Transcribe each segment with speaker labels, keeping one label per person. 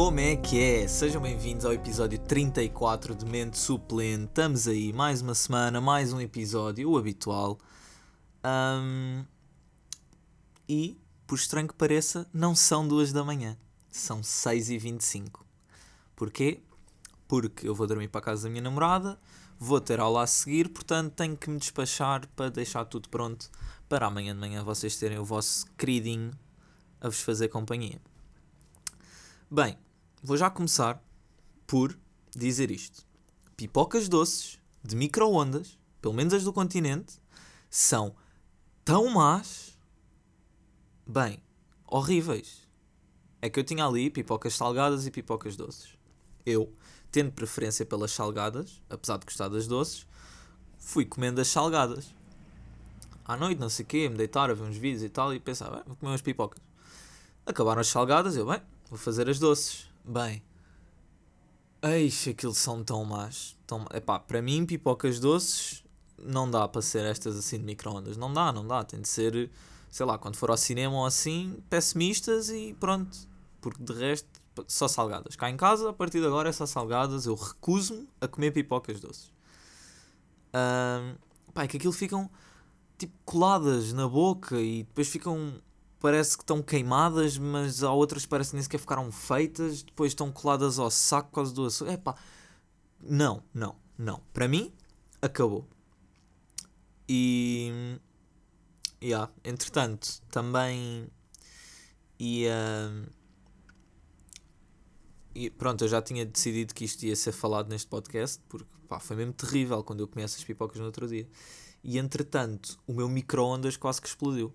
Speaker 1: Como é que é? Sejam bem-vindos ao episódio 34 de Mente Suplente. Estamos aí, mais uma semana, mais um episódio, o habitual. Um, e, por estranho que pareça, não são duas da manhã, são 6h25. Porquê? Porque eu vou dormir para a casa da minha namorada, vou ter aula a seguir, portanto tenho que me despachar para deixar tudo pronto para amanhã de manhã vocês terem o vosso queridinho a vos fazer companhia. Bem, vou já começar por dizer isto. Pipocas doces de micro-ondas, pelo menos as do continente, são tão más, bem, horríveis. É que eu tinha ali pipocas salgadas e pipocas doces. Eu, tendo preferência pelas salgadas, apesar de gostar das doces, fui comendo as salgadas. À noite, não sei o quê, me deitar a ver uns vídeos e tal, e pensava, vou comer umas pipocas. Acabaram as salgadas, eu, bem, Vou fazer as doces. Bem. Eixe, aquilo são tão más. Tão... Epá, para mim, pipocas doces não dá para ser estas assim de micro-ondas. Não dá, não dá. Tem de ser, sei lá, quando for ao cinema ou assim, pessimistas e pronto. Porque de resto, só salgadas. Cá em casa, a partir de agora é só salgadas. Eu recuso-me a comer pipocas doces. Um, pá, é que aquilo ficam tipo coladas na boca e depois ficam parece que estão queimadas, mas há outras que parece que nem sequer ficaram feitas, depois estão coladas ao saco por causa do açúcar. Epá, não, não, não. Para mim, acabou. E. Yeah, entretanto, também ia. E pronto, eu já tinha decidido que isto ia ser falado neste podcast, porque pá, foi mesmo terrível quando eu comi essas pipocas no outro dia. E entretanto, o meu micro-ondas quase que explodiu.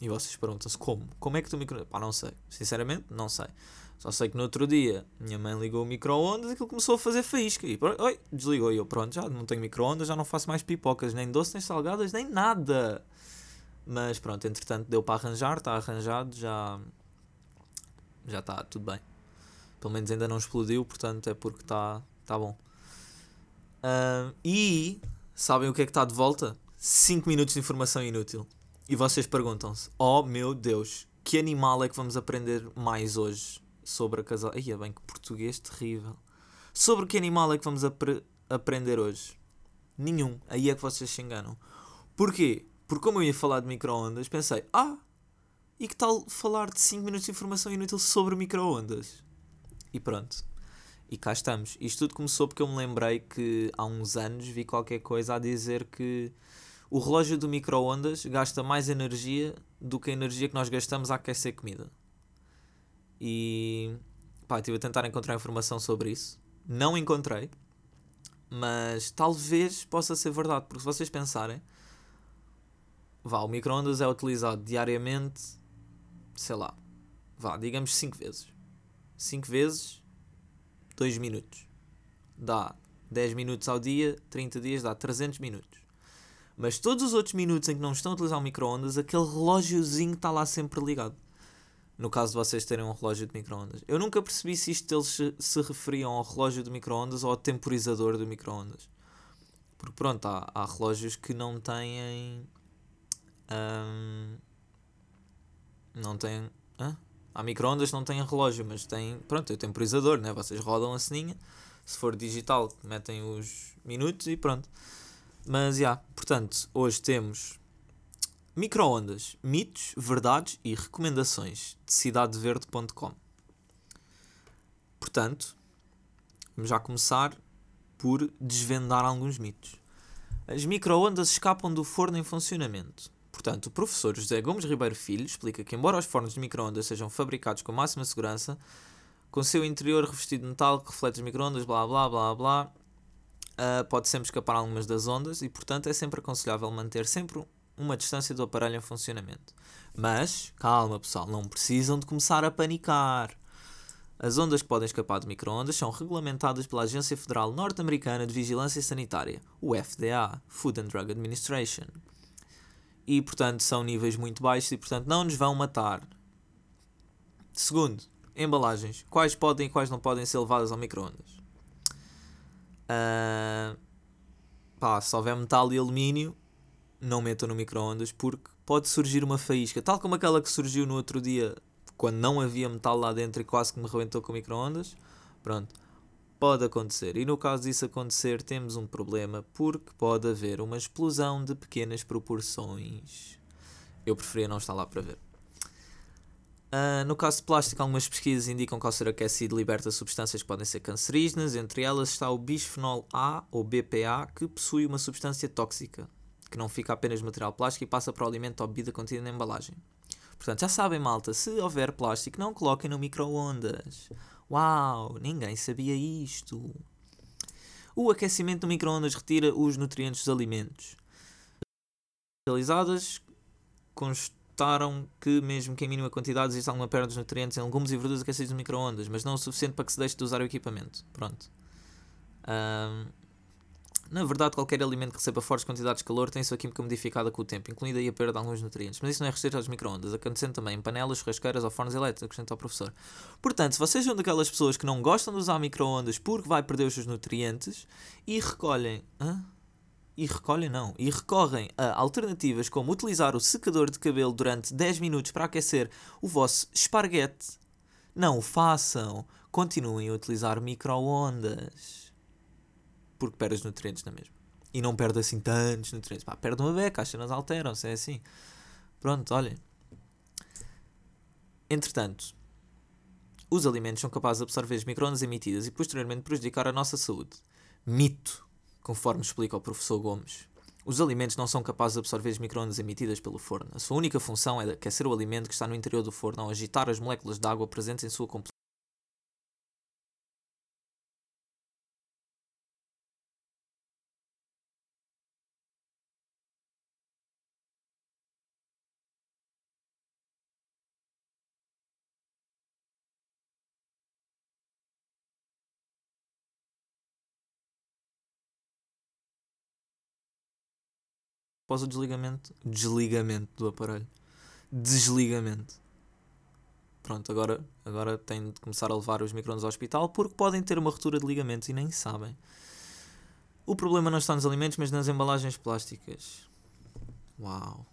Speaker 1: E vocês perguntam-se como? Como é que tu micro Pá, não sei. Sinceramente, não sei. Só sei que no outro dia minha mãe ligou o micro-ondas e aquilo começou a fazer faísca. E oi, desligou. E eu, pronto, já não tenho micro-ondas, já não faço mais pipocas, nem doce, nem salgadas, nem nada. Mas pronto, entretanto deu para arranjar, está arranjado, já. Já está tudo bem. Pelo menos ainda não explodiu, portanto é porque está tá bom. Uh, e sabem o que é que está de volta? 5 minutos de informação inútil. E vocês perguntam-se: Oh meu Deus, que animal é que vamos aprender mais hoje sobre a casal? Ai, é bem que português terrível. Sobre que animal é que vamos apre aprender hoje? Nenhum. Aí é que vocês se enganam. Porquê? Porque como eu ia falar de micro-ondas, pensei: Ah, e que tal falar de 5 minutos de informação inútil sobre micro-ondas? E pronto. E cá estamos. Isto tudo começou porque eu me lembrei que há uns anos vi qualquer coisa a dizer que o relógio do micro-ondas gasta mais energia do que a energia que nós gastamos a aquecer comida. E pá, estive a tentar encontrar informação sobre isso. Não encontrei, mas talvez possa ser verdade, porque se vocês pensarem, vá, o micro-ondas é utilizado diariamente, sei lá, vá, digamos 5 vezes. 5 vezes, 2 minutos. Dá 10 minutos ao dia, 30 dias dá 300 minutos. Mas todos os outros minutos em que não estão a utilizar o micro-ondas, aquele relógiozinho está lá sempre ligado. No caso de vocês terem um relógio de micro-ondas. Eu nunca percebi se isto eles se, referiam ao relógio de micro-ondas ou ao temporizador do micro-ondas. Porque pronto, há, há relógios que não têm. Hum, não têm. Hã? Há micro-ondas não têm relógio, mas têm. Pronto, é o temporizador, né? Vocês rodam a ceninha. Se for digital, metem os minutos e pronto. Mas, já, yeah, portanto, hoje temos microondas, mitos, verdades e recomendações de cidadeverde.com. Portanto, vamos já começar por desvendar alguns mitos. As microondas escapam do forno em funcionamento. Portanto, o professor José Gomes Ribeiro Filho explica que, embora os fornos de microondas sejam fabricados com máxima segurança, com seu interior revestido de metal que reflete as microondas, blá blá blá blá, uh, pode sempre escapar algumas das ondas e, portanto, é sempre aconselhável manter sempre uma distância do aparelho em funcionamento. Mas, calma pessoal, não precisam de começar a panicar. As ondas que podem escapar de microondas são regulamentadas pela Agência Federal Norte-Americana de Vigilância Sanitária, o FDA, Food and Drug Administration. E, portanto, são níveis muito baixos e, portanto, não nos vão matar. Segundo, embalagens. Quais podem e quais não podem ser levadas ao microondas? Uh, pá, se houver metal e alumínio, não metam no micro-ondas porque pode surgir uma faísca, tal como aquela que surgiu no outro dia quando não havia metal lá dentro e quase que me rebentou com o micro-ondas. Pronto, pode acontecer. E no caso disso acontecer, temos um problema porque pode haver uma explosão de pequenas proporções. Eu preferia não estar lá para ver. Uh, no caso de plástico, algumas pesquisas indicam que ao ser aquecido liberta substâncias que podem ser cancerígenas, entre elas está o bisfenol A, ou BPA, que possui uma substância tóxica, que não fica apenas no material plástico e passa para o alimento ou bebida contida na embalagem. Portanto, já sabem, malta, se houver plástico, não coloquem no micro-ondas. Uau, ninguém sabia isto. O aquecimento do micro-ondas retira os nutrientes dos alimentos. Realizadas, constaram que, mesmo que em mínima quantidade, existe alguma perda dos nutrientes em legumes e verduras aquecidos no micro-ondas, mas não o suficiente para que se deixe de usar o equipamento. Pronto. Um, na verdade, qualquer alimento que receba fortes quantidades de calor tem sua química modificada com o tempo, incluindo aí a perda de alguns nutrientes. Mas isso não é restrito aos micro-ondas, acontecendo também em panelas, churrasqueiras ou fornos elétricos, acrescenta o professor. Portanto, se vocês são daquelas pessoas que não gostam de usar micro-ondas porque vai perder os seus nutrientes e recolhem. Hã? E recolhem não, e recorrem a alternativas como utilizar o secador de cabelo durante 10 minutos para aquecer o vosso esparguete. Não o façam. Continuem a utilizar micro-ondas porque perde os nutrientes na mesma. E não perde assim tantos nutrientes. Pá, perde uma beca, as cenas alteram-se, é assim. Pronto, olhem. Entretanto, os alimentos são capazes de absorver as microondas emitidas e posteriormente prejudicar a nossa saúde. Mito, conforme explica o professor Gomes. Os alimentos não são capazes de absorver as microondas emitidas pelo forno. A sua única função é aquecer o alimento que está no interior do forno ao agitar as moléculas de água presentes em sua após o desligamento, desligamento do aparelho. Desligamento. Pronto, agora, agora tem de começar a levar os microondas ao hospital porque podem ter uma ruptura de ligamentos e nem sabem. O problema não está nos alimentos, mas nas embalagens plásticas. Uau.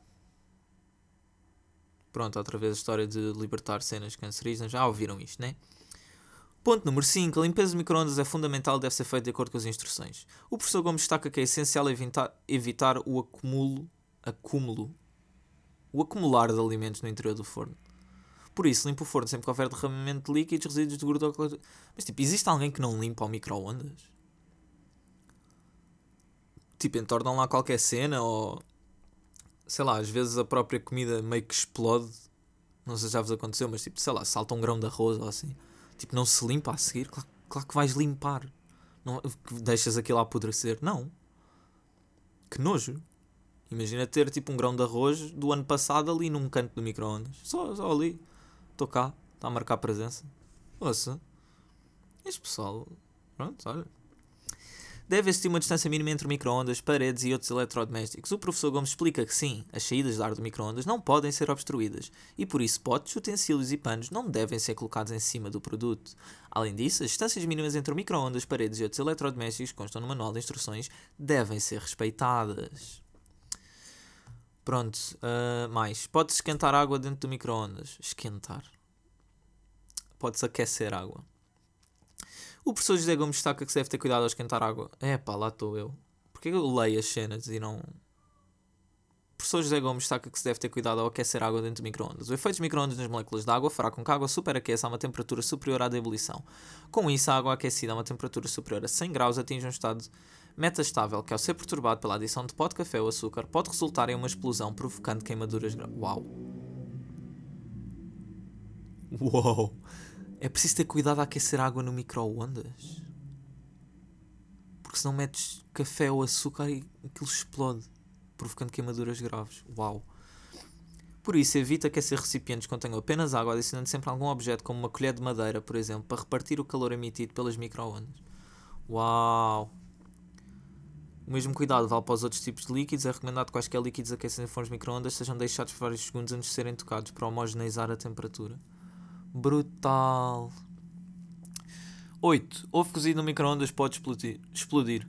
Speaker 1: Pronto, outra vez a história de libertar cenas cancerígenas. Já ouviram isto, né? Ponto número 5. A limpeza de microondas é fundamental e deve ser feita de acordo com as instruções. O professor Gomes destaca que é essencial evitar, evitar o acúmulo, acúmulo, o acumular de alimentos no interior do forno. Por isso, limpa o forno sempre que houver derramamento de líquidos, resíduos de gordura. Mas, tipo, existe alguém que não limpa o microondas? Tipo, entornam lá qualquer cena ou. Sei lá, às vezes a própria comida meio que explode. Não sei se já vos aconteceu, mas tipo, sei lá, salta um grão de arroz ou assim. Tipo, não se limpa a seguir? Claro, claro que vais limpar. Não, deixas aquilo a apodrecer. Não. Que nojo. Imagina ter tipo um grão de arroz do ano passado ali num canto do micro-ondas. Só, só ali. Estou cá. Está a marcar presença. Ouça. Este pessoal. Pronto, olha. Deve existir uma distância mínima entre microondas, paredes e outros eletrodomésticos. O professor Gomes explica que sim, as saídas de ar do microondas não podem ser obstruídas e por isso potes, utensílios e panos não devem ser colocados em cima do produto. Além disso, as distâncias mínimas entre microondas, paredes e outros eletrodomésticos que constam no manual de instruções devem ser respeitadas. Pronto, uh, mais. Pode-se esquentar água dentro do microondas. Esquentar. Pode-se aquecer água. O professor José Gomes destaca que se deve ter cuidado ao esquentar água. É pá, lá estou eu. Porquê eu leio as cenas e não. O professor José Gomes destaca que se deve ter cuidado ao aquecer água dentro de microondas. O efeito dos microondas nas moléculas de água fará com que a água superaqueça a uma temperatura superior à da ebulição. Com isso, a água aquecida a uma temperatura superior a 100 graus atinge um estado metastável que, ao ser perturbado pela adição de pó de café ou açúcar, pode resultar em uma explosão provocando queimaduras graves. Uau! Uau! É preciso ter cuidado a aquecer água no micro-ondas. Porque senão metes café ou açúcar e aquilo explode, provocando queimaduras graves. Uau! Por isso, evita aquecer recipientes que contenham apenas água, adicionando sempre algum objeto, como uma colher de madeira, por exemplo, para repartir o calor emitido pelas micro-ondas. Uau! O mesmo cuidado vale para os outros tipos de líquidos. É recomendado que quaisquer líquidos aquecidos em fornos micro-ondas sejam deixados por vários segundos antes de serem tocados para homogeneizar a temperatura. Brutal. 8. Ovo cozido no microondas pode explodir.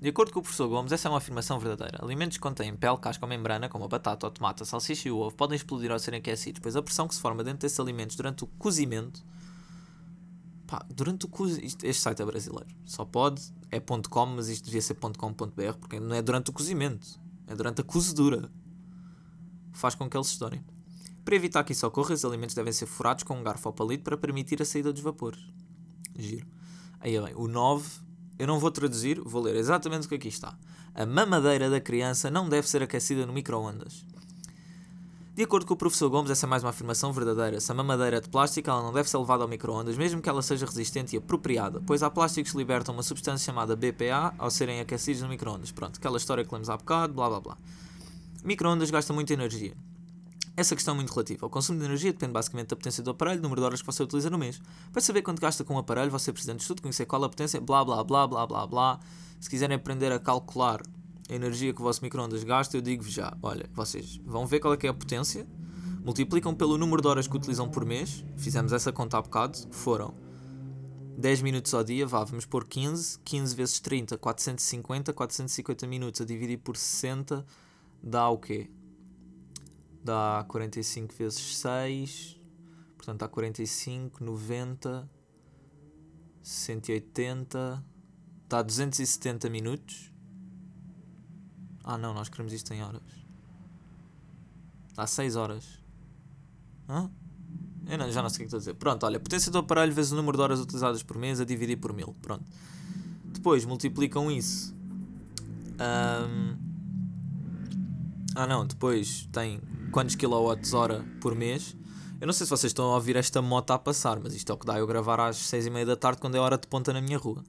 Speaker 1: De acordo com o professor Gomes, essa é uma afirmação verdadeira. Alimentos que contêm pele, casca ou membrana, como a batata, o tomate, a salsicha e o ovo, podem explodir ao serem aquecidos, pois a pressão que se forma dentro desses alimentos durante o cozimento. Pá, durante o cozimento. Este site é brasileiro. Só pode, é .com, mas isto devia ser .com.br, porque não é durante o cozimento, é durante a cozedura. Faz com que eles estourem. Para evitar que isso ocorra, os alimentos devem ser furados com um garfo ou palito para permitir a saída dos vapores. Giro. Aí bem, o 9 eu não vou traduzir, vou ler exatamente o que aqui está. A mamadeira da criança não deve ser aquecida no micro-ondas. De acordo com o professor Gomes, essa é mais uma afirmação verdadeira. Se a mamadeira é de plástico, ela não deve ser levada ao micro-ondas, mesmo que ela seja resistente e apropriada, pois há plásticos que libertam uma substância chamada BPA ao serem aquecidos no micro-ondas. Pronto, aquela história que lemos há bocado, blá blá blá. Micro-ondas gasta muita energia. Essa questão é muito relativa. O consumo de energia depende basicamente da potência do aparelho, número de horas que você utiliza no mês. Para saber quanto gasta com o aparelho, você precisa de estudo, conhecer qual a potência, blá blá blá blá blá blá. Se quiserem aprender a calcular a energia que o vosso microondas gasta, eu digo-vos já. Olha, vocês vão ver qual é é a potência, multiplicam pelo número de horas que utilizam por mês, fizemos essa conta há bocado, foram 10 minutos ao dia, vá, vamos pôr 15, 15 vezes 30, 450, 450 minutos a dividir por 60 dá o quê? Dá 45 vezes 6, portanto dá 45, 90, 180, dá 270 minutos. Ah não, nós queremos isto em horas. Dá 6 horas. Hã? Eu não, já não sei o que estou a dizer. Pronto, olha, potência do aparelho vezes o número de horas utilizadas por mês a dividir por mil. Pronto. Depois multiplicam isso. Um... Ah não, depois tem quantos kWh por mês. Eu não sei se vocês estão a ouvir esta moto a passar, mas isto é o que dá eu gravar às 6 e meia da tarde quando é hora de ponta na minha rua.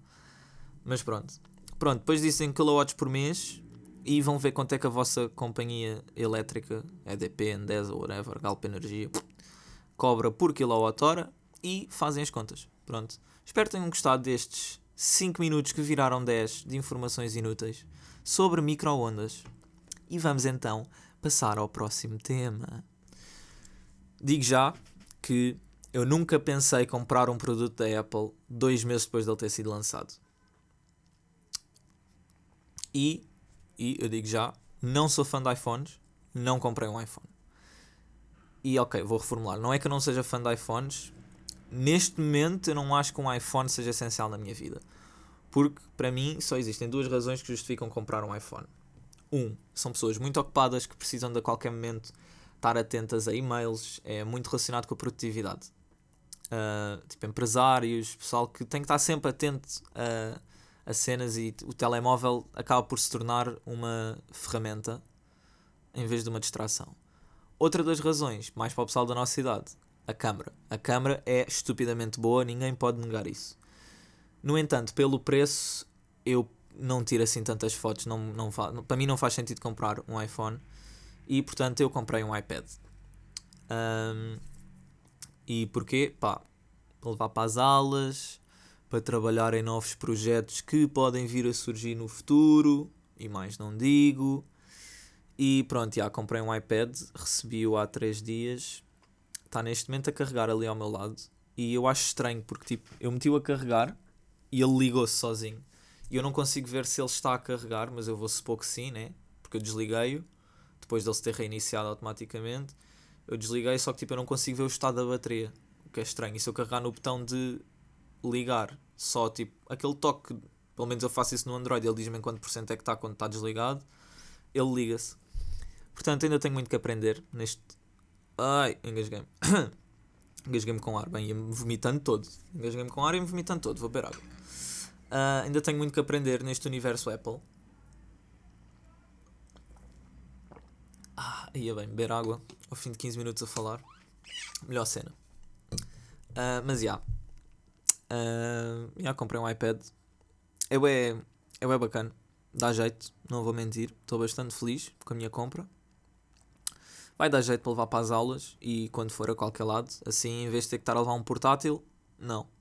Speaker 1: Mas pronto. Pronto, depois dizem kW por mês e vão ver quanto é que a vossa companhia elétrica, EDP, Endesa, whatever, Galp Energia, cobra por kWh e fazem as contas. Pronto. Espero que tenham gostado destes 5 minutos que viraram 10 de informações inúteis sobre micro-ondas. E vamos então passar ao próximo tema. Digo já que eu nunca pensei comprar um produto da Apple dois meses depois de ele ter sido lançado. E, e eu digo já, não sou fã de iPhones, não comprei um iPhone. E ok, vou reformular. Não é que eu não seja fã de iPhones. Neste momento eu não acho que um iPhone seja essencial na minha vida. Porque para mim só existem duas razões que justificam comprar um iPhone. Um, são pessoas muito ocupadas que precisam de a qualquer momento estar atentas a e-mails, é muito relacionado com a produtividade. Uh, tipo, empresários, pessoal que tem que estar sempre atento a, a cenas e o telemóvel acaba por se tornar uma ferramenta em vez de uma distração. Outra das razões, mais para o pessoal da nossa idade, a câmera. A câmera é estupidamente boa, ninguém pode negar isso. No entanto, pelo preço, eu não tira assim tantas fotos, não, não para mim não faz sentido comprar um iPhone e portanto eu comprei um iPad. Um, e porquê? Pá, para levar para as aulas, para trabalhar em novos projetos que podem vir a surgir no futuro, e mais não digo. E pronto, já comprei um iPad, recebi-o há 3 dias, está neste momento a carregar ali ao meu lado. E eu acho estranho porque tipo, eu meti-o a carregar e ele ligou-se sozinho. E eu não consigo ver se ele está a carregar, mas eu vou supor que sim, né? Porque eu desliguei-o, depois dele se ter reiniciado automaticamente. Eu desliguei, só que tipo, eu não consigo ver o estado da bateria, o que é estranho. E se eu carregar no botão de ligar, só tipo aquele toque, pelo menos eu faço isso no Android, ele diz-me em quanto por cento é que está quando está desligado, ele liga-se. Portanto, ainda tenho muito que aprender neste. Ai, engasguei-me. engasguei-me com ar, bem, ia-me vomitando todo. Engasguei-me com ar e me vomitando todo, vou beber água. Uh, ainda tenho muito que aprender neste universo Apple. Ah, ia bem, beber água ao fim de 15 minutos a falar. Melhor cena. Uh, mas já. Yeah. Uh, já comprei um iPad. É bem, é bem bacana. Dá jeito, não vou mentir. Estou bastante feliz com a minha compra. Vai dar jeito para levar para as aulas e quando for a qualquer lado. Assim, em vez de ter que estar a levar um portátil, não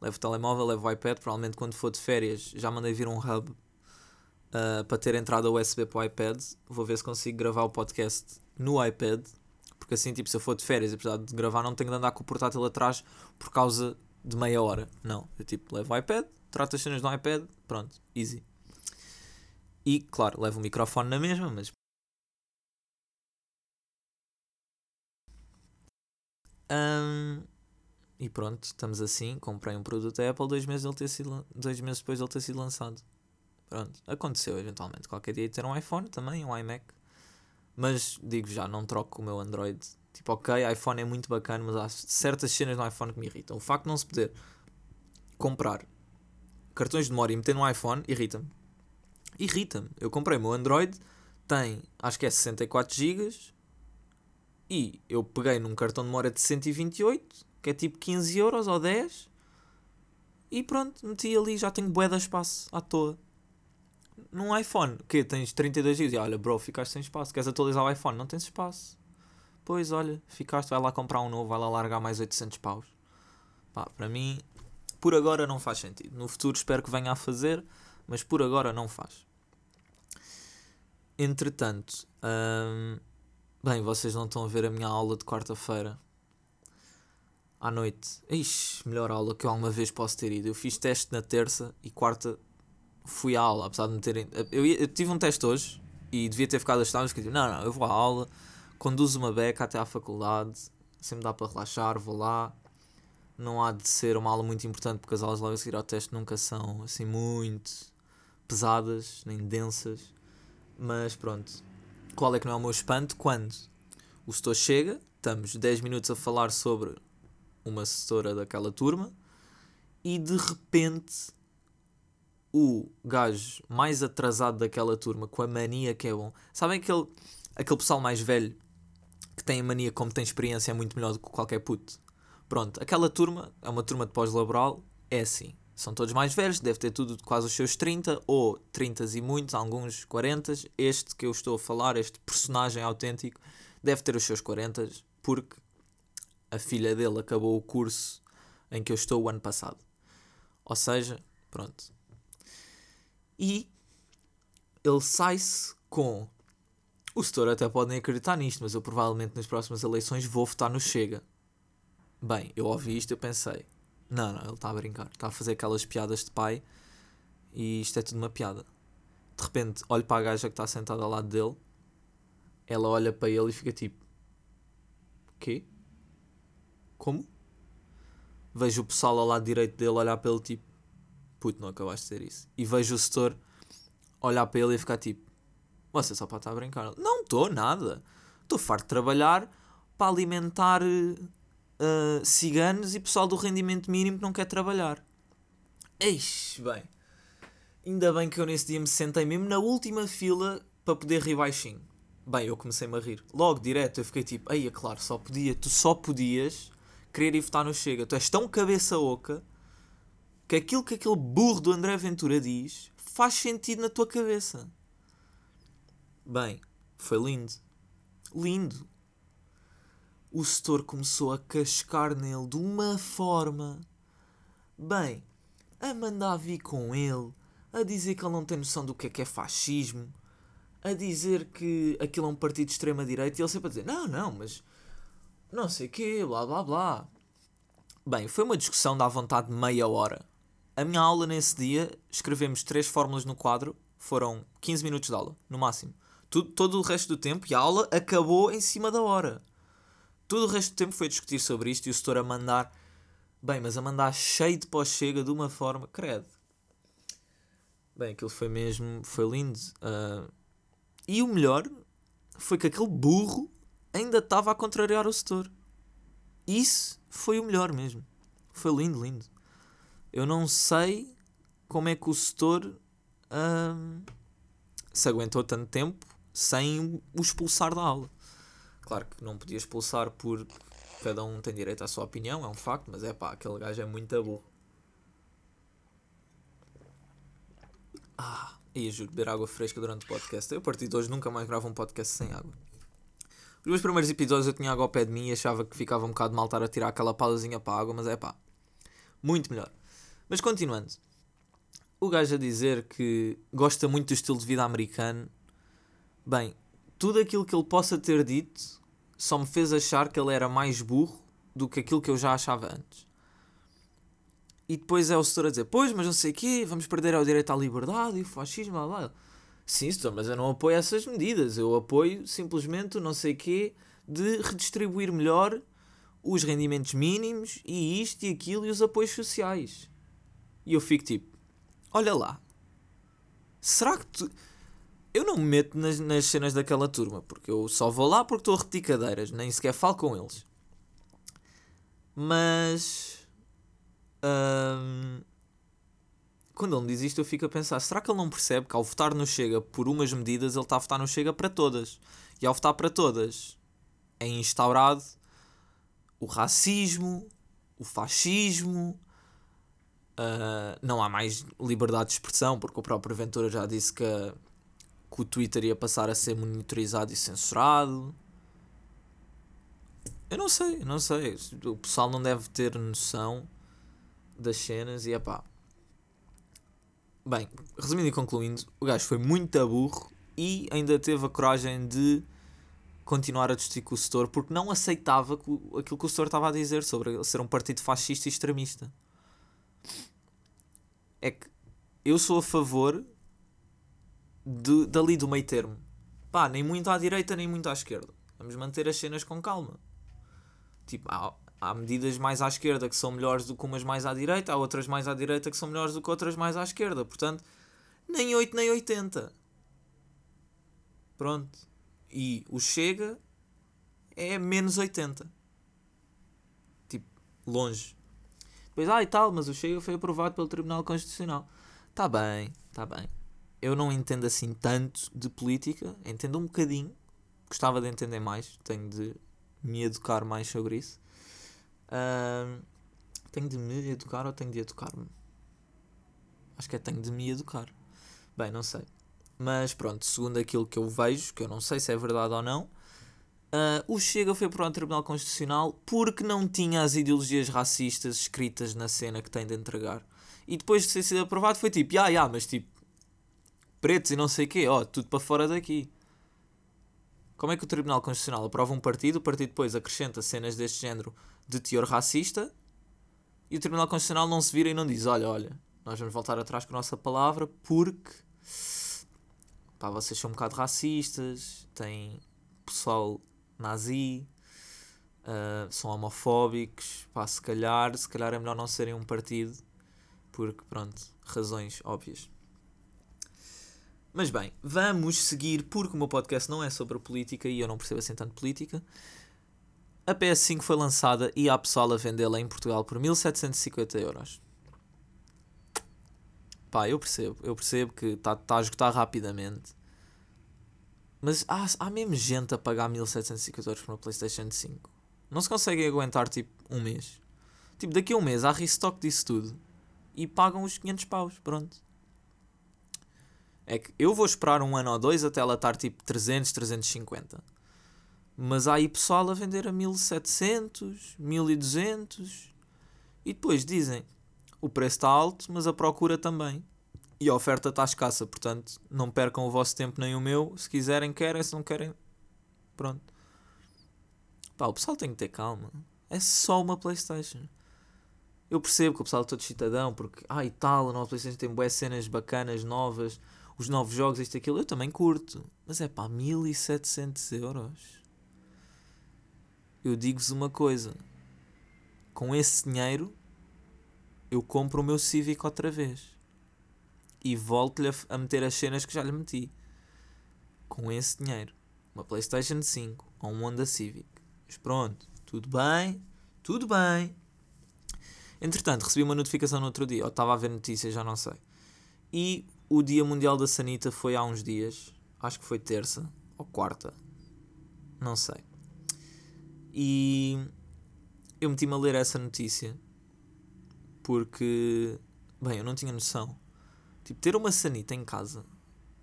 Speaker 1: levo o telemóvel, levo o iPad. Provavelmente quando for de férias já mandei vir um hub uh, para ter entrada USB para o iPad. Vou ver se consigo gravar o podcast no iPad. Porque assim, tipo, se eu for de férias precisar de gravar, não tenho de andar com o portátil atrás por causa de meia hora. Não, eu tipo, levo o iPad, trato as cenas no iPad, pronto, easy. E, claro, levo o microfone na mesma, mas. Um, e pronto, estamos assim. Comprei um produto da Apple dois meses, ele ter sido, dois meses depois de ele ter sido lançado. Pronto, aconteceu eventualmente. Qualquer dia ter um iPhone também, um iMac. Mas digo já, não troco o meu Android. Tipo, ok, iPhone é muito bacana, mas há certas cenas no iPhone que me irritam. O facto de não se poder comprar cartões de memória e meter no iPhone irrita-me. Irrita-me. Eu comprei o meu Android, tem acho que é 64 GB e eu peguei num cartão de memória de 128, que é tipo 15 euros ou 10, e pronto, meti ali já tenho bué de espaço à toa num iPhone, que tens 32 GB, e olha, bro, ficaste sem espaço, queres atualizar o iPhone, não tens espaço. Pois, olha, ficaste, vai lá comprar um novo, vai lá largar mais 800 paus. Pá, para mim, por agora não faz sentido. No futuro espero que venha a fazer, mas por agora não faz. Entretanto, hum, bem, vocês não estão a ver a minha aula de quarta-feira à noite. Ixi, melhor aula que eu alguma vez posso ter ido. Eu fiz teste na terça e quarta fui à aula, apesar de me terem. Eu, eu, tive um teste hoje e devia ter ficado a estar, mas que não, não, eu vou à aula, conduzo uma beca até à faculdade, sempre dá para relaxar, vou lá. Não há de ser uma aula muito importante porque as aulas logo a seguir ao teste nunca são assim muito pesadas, nem densas. Mas pronto. Qual é que não é o meu espanto? Quando o setor chega, estamos 10 minutos a falar sobre uma assessora daquela turma e de repente o gajo mais atrasado daquela turma, com a mania que é bom. Sabem aquele, aquele pessoal mais velho que tem a mania, como tem experiência, é muito melhor do que qualquer puto? Pronto, aquela turma é uma turma de pós-laboral, é assim. São todos mais velhos, deve ter tudo quase os seus 30, ou 30 e muitos, alguns 40. Este que eu estou a falar, este personagem autêntico, deve ter os seus 40, porque a filha dele acabou o curso em que eu estou o ano passado. Ou seja, pronto, e ele sai-se com. O setor até pode nem acreditar nisto, mas eu provavelmente nas próximas eleições vou votar no Chega. Bem, eu ouvi isto e pensei: não, não, ele está a brincar, está a fazer aquelas piadas de pai e isto é tudo uma piada. De repente, olho para a gaja que está sentada ao lado dele, ela olha para ele e fica tipo: Quê? Como? Vejo o pessoal ao lado direito dele olhar para ele tipo: puto, não acabaste de dizer isso. E vejo o setor olhar para ele e ficar tipo, você só pode estar a brincar. Não estou, nada. Estou farto de trabalhar para alimentar uh, ciganos e pessoal do rendimento mínimo que não quer trabalhar. Eixe, bem. Ainda bem que eu nesse dia me sentei mesmo na última fila para poder rir baixinho. Bem, eu comecei-me a rir. Logo, direto, eu fiquei tipo, aí é claro, só podia, tu só podias querer ir votar no Chega. Tu és tão cabeça oca que aquilo que aquele burro do André Ventura diz faz sentido na tua cabeça. Bem, foi lindo. Lindo. O setor começou a cascar nele de uma forma. Bem, a mandar vir com ele, a dizer que ele não tem noção do que é que é fascismo, a dizer que aquilo é um partido de extrema-direita e ele sempre a dizer: não, não, mas não sei o quê, blá blá blá. Bem, foi uma discussão da vontade de meia hora. A minha aula nesse dia, escrevemos três fórmulas no quadro, foram 15 minutos de aula, no máximo. Tudo, todo o resto do tempo, e a aula acabou em cima da hora. Todo o resto do tempo foi discutir sobre isto e o setor a mandar. Bem, mas a mandar cheio de pós-chega de uma forma. Credo. Bem, aquilo foi mesmo. Foi lindo. Uh, e o melhor foi que aquele burro ainda estava a contrariar o setor. Isso foi o melhor mesmo. Foi lindo, lindo. Eu não sei como é que o setor hum, se aguentou tanto tempo sem o expulsar da aula. Claro que não podia expulsar por cada um tem direito à sua opinião, é um facto, mas é pá, aquele gajo é muito burro. Ah, ia juro, beber água fresca durante o podcast. Eu a partir de hoje nunca mais gravo um podcast sem água. Os meus primeiros episódios eu tinha água ao pé de mim e achava que ficava um bocado mal estar a tirar aquela pausazinha para a água, mas é pá, muito melhor. Mas continuando. O gajo a dizer que gosta muito do estilo de vida americano. Bem, tudo aquilo que ele possa ter dito só me fez achar que ele era mais burro do que aquilo que eu já achava antes. E depois é o setor a dizer: Pois, mas não sei o quê, vamos perder o direito à liberdade e o fascismo, blá blá. Sim, senhor, mas eu não apoio essas medidas. Eu apoio simplesmente o não sei quê de redistribuir melhor os rendimentos mínimos e isto e aquilo e os apoios sociais. E eu fico tipo, olha lá, será que tu. Eu não me meto nas, nas cenas daquela turma, porque eu só vou lá porque estou a repetir cadeiras, nem sequer falo com eles. Mas. Hum, quando ele diz isto, eu fico a pensar: será que ele não percebe que ao votar no Chega por umas medidas, ele está a votar no Chega para todas? E ao votar para todas, é instaurado o racismo, o fascismo. Uh, não há mais liberdade de expressão, porque o próprio Ventura já disse que, que o Twitter ia passar a ser monitorizado e censurado. Eu não sei, não sei. O pessoal não deve ter noção das cenas e é pá. Bem, resumindo e concluindo, o gajo foi muito aburro e ainda teve a coragem de continuar a discutir com o setor porque não aceitava aquilo que o setor estava a dizer sobre ser um partido fascista e extremista. É que eu sou a favor de, dali do meio termo. Pá, nem muito à direita nem muito à esquerda. Vamos manter as cenas com calma. Tipo, há, há medidas mais à esquerda que são melhores do que umas mais à direita, há outras mais à direita que são melhores do que outras mais à esquerda. Portanto, nem 8 nem 80. Pronto. E o Chega é menos 80. Tipo, longe. Depois, ah e tal, mas o Chega foi aprovado pelo Tribunal Constitucional. Tá bem, tá bem. Eu não entendo assim tanto de política, entendo um bocadinho. Gostava de entender mais, tenho de me educar mais sobre isso. Tenho de me educar ou tenho de educar-me? Acho que é tenho de me educar. Bem, não sei. Mas pronto, segundo aquilo que eu vejo, que eu não sei se é verdade ou não, uh, o Chega foi para o Tribunal Constitucional porque não tinha as ideologias racistas escritas na cena que tem de entregar. E depois de ter sido aprovado foi tipo, ah, yeah, mas tipo, pretos e não sei o quê, ó, oh, tudo para fora daqui. Como é que o Tribunal Constitucional aprova um partido, o partido depois acrescenta cenas deste género de teor racista e o Tribunal Constitucional não se vira e não diz: olha, olha, nós vamos voltar atrás com a nossa palavra porque pá, vocês são um bocado racistas, têm pessoal nazi, uh, são homofóbicos, pá, se calhar, se calhar é melhor não serem um partido porque, pronto, razões óbvias. Mas bem, vamos seguir, porque o meu podcast não é sobre política e eu não percebo assim tanto política. A PS5 foi lançada e há pessoal a vendê-la em Portugal por 1750 euros. Pá, eu percebo, eu percebo que está tá a esgotar rapidamente. Mas há, há mesmo gente a pagar 1750 euros por uma PlayStation 5. Não se consegue aguentar tipo um mês. Tipo, daqui a um mês há restock disso tudo e pagam os 500 paus. Pronto. É que eu vou esperar um ano ou dois até ela estar tipo 300, 350. Mas há aí pessoal a vender a 1700, 1200 e depois dizem o preço está alto, mas a procura também. E a oferta está escassa, portanto não percam o vosso tempo nem o meu. Se quiserem, querem, se não querem, pronto. Pá, o pessoal tem que ter calma. É só uma Playstation. Eu percebo que o pessoal é todo chitadão, porque, ah e tal, a nova Playstation tem boas cenas bacanas, novas, os novos jogos, isto e aquilo. Eu também curto. Mas é pá, 1700 euros eu digo-vos uma coisa: com esse dinheiro eu compro o meu Civic outra vez e volto-lhe a meter as cenas que já lhe meti. Com esse dinheiro, uma PlayStation 5 ou um Honda Civic. Mas pronto, tudo bem, tudo bem. Entretanto, recebi uma notificação no outro dia, ou estava a ver notícias, já não sei. E o Dia Mundial da Sanita foi há uns dias, acho que foi terça ou quarta, não sei. E eu meti-me a ler essa notícia porque, bem, eu não tinha noção. Tipo, ter uma sanita em casa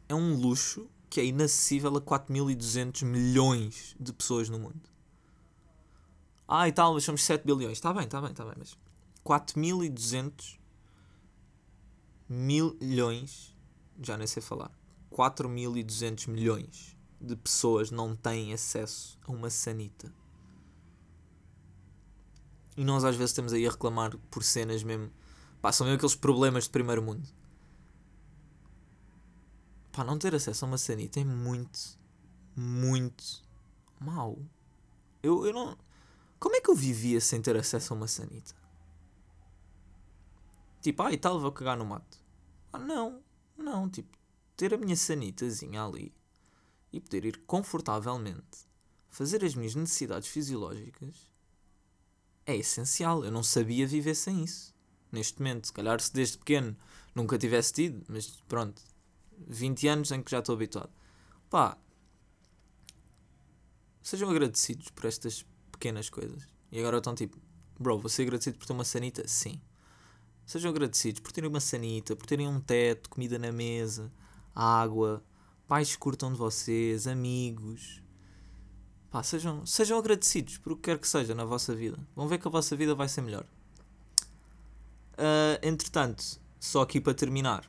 Speaker 1: é um luxo que é inacessível a 4.200 milhões de pessoas no mundo. Ah, e tal, mas somos 7 bilhões. Está bem, está bem, está bem, mas 4.200 milhões, já nem sei falar, 4.200 milhões de pessoas não têm acesso a uma sanita. E nós às vezes estamos aí a reclamar por cenas mesmo. Pá, são mesmo aqueles problemas de primeiro mundo. Pá, não ter acesso a uma sanita é muito, muito mau. Eu, eu não. Como é que eu vivia sem ter acesso a uma sanita? Tipo, ah, tal, vou cagar no mato. Ah, não, não, tipo, ter a minha sanitazinha ali e poder ir confortavelmente fazer as minhas necessidades fisiológicas é essencial. Eu não sabia viver sem isso. Neste momento, se calhar se desde pequeno nunca tivesse tido, mas pronto, 20 anos em que já estou habituado. Pá, sejam agradecidos por estas pequenas coisas. E agora estão tipo, bro, vou ser agradecido por ter uma sanita? Sim. Sejam agradecidos por terem uma sanita, por terem um teto, comida na mesa, água, pais que curtam de vocês, amigos. Pá, sejam, sejam agradecidos por o que quer que seja na vossa vida. Vão ver que a vossa vida vai ser melhor. Uh, entretanto, só aqui para terminar,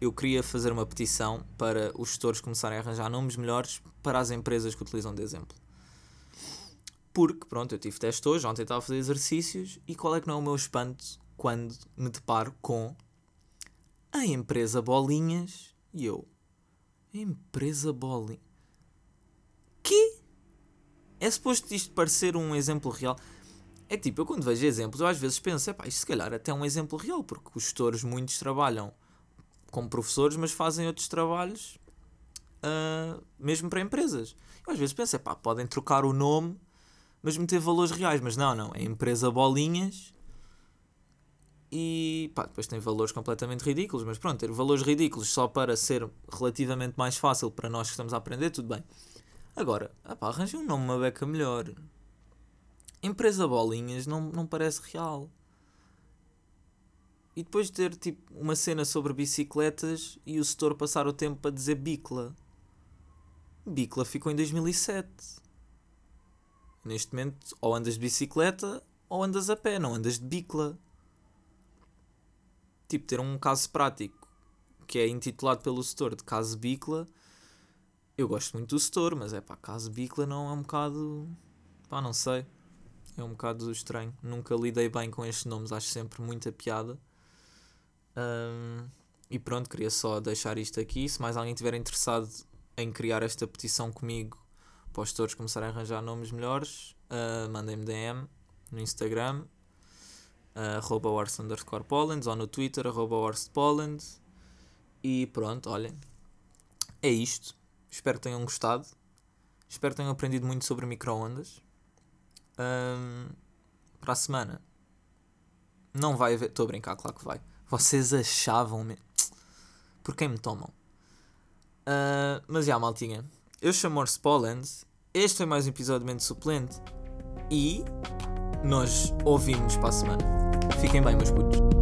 Speaker 1: eu queria fazer uma petição para os gestores começarem a arranjar nomes melhores para as empresas que utilizam de exemplo. Porque, pronto, eu tive teste hoje, ontem estava a fazer exercícios e qual é que não é o meu espanto quando me deparo com a empresa Bolinhas e eu. Empresa Bolinhas. É suposto isto parecer um exemplo real? É tipo, eu quando vejo exemplos, eu às vezes penso, é pá, isto se calhar até é um exemplo real, porque os gestores muitos trabalham como professores, mas fazem outros trabalhos uh, mesmo para empresas. Eu às vezes penso, pá, podem trocar o nome, mas meter valores reais. Mas não, não. É empresa bolinhas e pá, depois tem valores completamente ridículos. Mas pronto, ter valores ridículos só para ser relativamente mais fácil para nós que estamos a aprender, tudo bem. Agora, pá, arranjem um nome, uma beca melhor. Empresa bolinhas não, não parece real. E depois ter tipo uma cena sobre bicicletas e o setor passar o tempo a dizer bicla. Bicla ficou em 2007. Neste momento, ou andas de bicicleta ou andas a pé, não andas de bicla. Tipo, ter um caso prático que é intitulado pelo setor de caso bicla. Eu gosto muito do setor, mas é pá, caso bicla não é um bocado. pá, não sei. É um bocado estranho. Nunca lidei bem com estes nomes, acho sempre muita piada. Um, e pronto, queria só deixar isto aqui. Se mais alguém estiver interessado em criar esta petição comigo, para os todos começarem a arranjar nomes melhores, uh, mandem-me DM no Instagram, uh, Poland, ou no Twitter, arroba. E pronto, olhem, é isto. Espero que tenham gostado. Espero que tenham aprendido muito sobre microondas. Um, para a semana não vai haver. Estou a brincar, claro que vai. Vocês achavam me Por quem me tomam? Uh, mas já, maltinha. Eu chamo-me Poland. Este foi mais um episódio de Mente Suplente. E nós ouvimos para a semana. Fiquem bem, meus putos.